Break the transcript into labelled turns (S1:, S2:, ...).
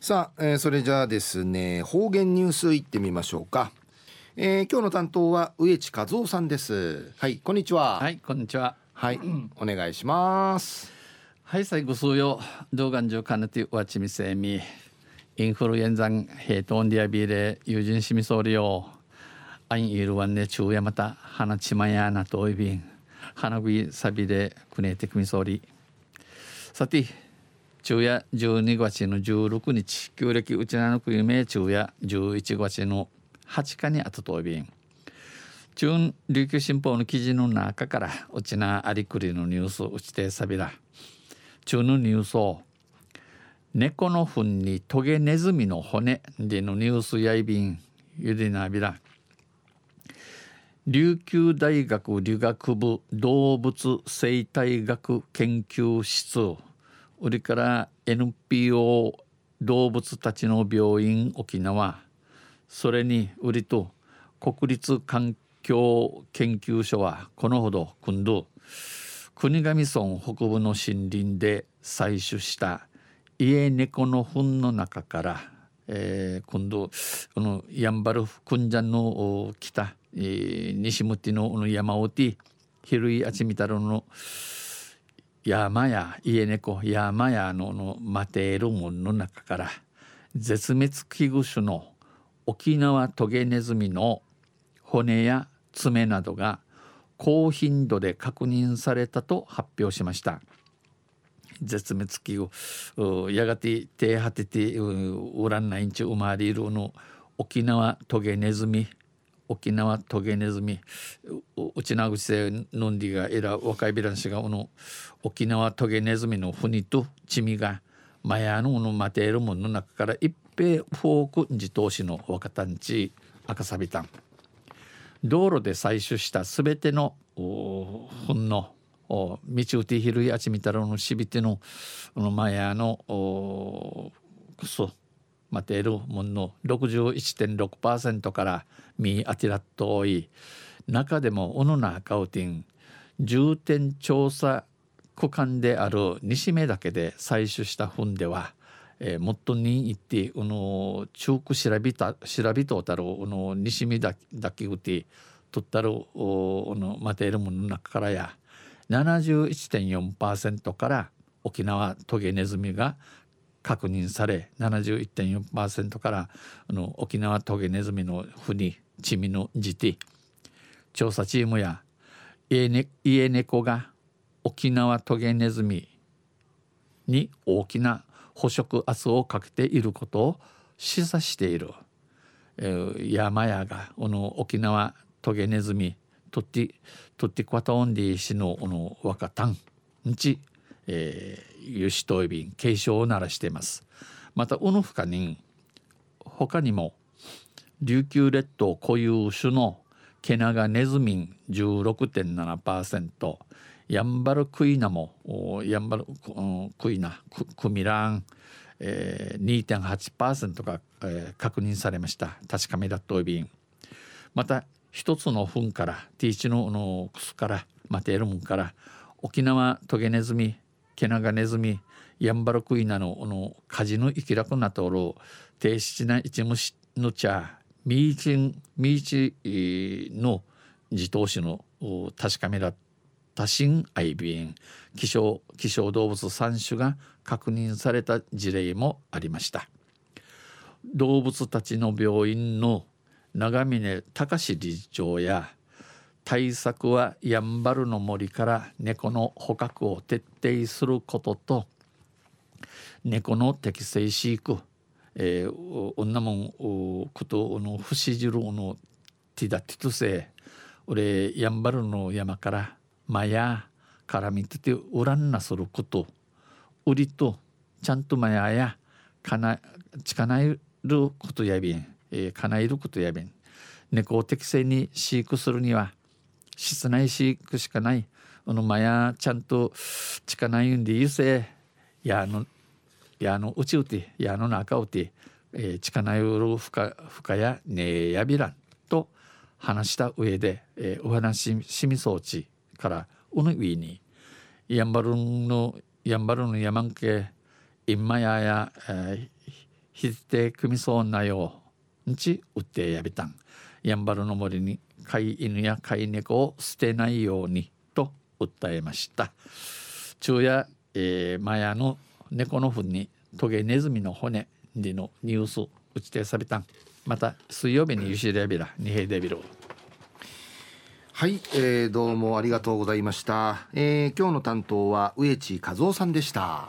S1: さあ、えー、それじゃあですね方言ニュースいってみましょうか、えー、今日の担当は植地和夫さんです。はいこんにちは。
S2: はいこんにちは。
S1: はい、お願いします。
S2: はい最後数曜動画上かねてわちみせみ。インフルエンザンヘイトンディアビーレ友人しみそうりよアインイルワンネチュウヤマタ花ちまやなといびん。花火サビでくねてくみそうりさて昼夜12月の16日旧暦うちなのくゆめ昼夜11月の8日にあたとび。ん中琉球新報の記事の中からうちなありくりのニュースうちてさびら中のニュースを猫の糞にトゲネズミの骨でのニュースやいびんゆでなびら。琉球大学理学部動物生態学研究室。売りから NPO 動物たちの病院沖縄それに売りと国立環境研究所はこのほど今度国頭村北部の森林で採取した家猫の糞の中から、えー、今度このやんばるくんじゃんの北、えー、西向きの山をてひるいあちみたるの山や家猫山やののマテールモンの中から絶滅危惧種の沖縄トゲネズミの骨や爪などが高頻度で確認されたと発表しました。絶滅危惧やがて手果ててウランナインチ生まれるの沖縄トゲネズミ沖縄トゲネズミうちなぐちせのんりがえら若いびらんしがおの沖縄トゲネズミのふにとちみがマヤののマテールモンの中から一平フォーク自投資の若たんち赤サビタン。道路で採取したすべての糞の道うてひるやちみたらのしびてののマヤのくそまてるもの61.6%からみあてらっと多い中でもおのなかうてん重点調査区間である西目だけで採取した糞では、えー、もっとに行ってうの中区調べた調べとたるうの西目だだけうて取ったるおのまてるものの中からや71.4%から沖縄トゲネズミが確認され71.4%からあの沖縄トゲネズミのふにチミのじて調査チームや家,、猫が沖縄トゲネズミに大きな捕食圧をかけていることを示唆している、えー、山屋がこの沖縄トゲネズミとってとってクワタオンディ氏のの若たんんち、えー、輸出といびん警鐘を鳴らしています。またうぬふかに他にも琉球列島固有種のケナガネズミン16.7%ヤンバルクイナもヤンバルクイナクミラン、えー、2.8%が、えー、確認されました。確かめだといびんまた一つの糞からティーチののクスからマテールムンから沖縄トゲネズミケナガネズミヤンバルクイナののカジの生きらくなとろ低質な一虫の茶ミーチンミーチの自投資の確かめら多神愛ン希少希少動物3種が確認された事例もありました。動物たちの病院の長峰隆理事長や対策はやんばるの森から猫の捕獲を徹底することと猫の適正飼育、えー、女もんことの不死汁のティダティトセ俺やんばるの山からマヤから見ててうらんなすること。売りとちゃんとマヤやかな近ないることやびん。えー、叶えることやべん。猫を適正に飼育するには室内飼育しかない。このまやちゃんと近ないんでゆせ。やのやのうちうて。やの中うて、えー、近ないるふかふかやねやびらん。と話した上で、えー、お話しみ装置からうぬいに。やんばるのやんばるの山んけ。今やや、えーひて組みそうなよんちうってやびたん。やんばるの森に飼い犬や飼い猫を捨てないようにと訴えました。昼夜、えー、マヤの猫の糞にトゲネズミの骨でのニュースうちてさびた。んまた水曜日にゆしレビラ二平デビル。
S1: はい、えー、どうもありがとうございました、えー、今日の担当は植地和夫さんでした。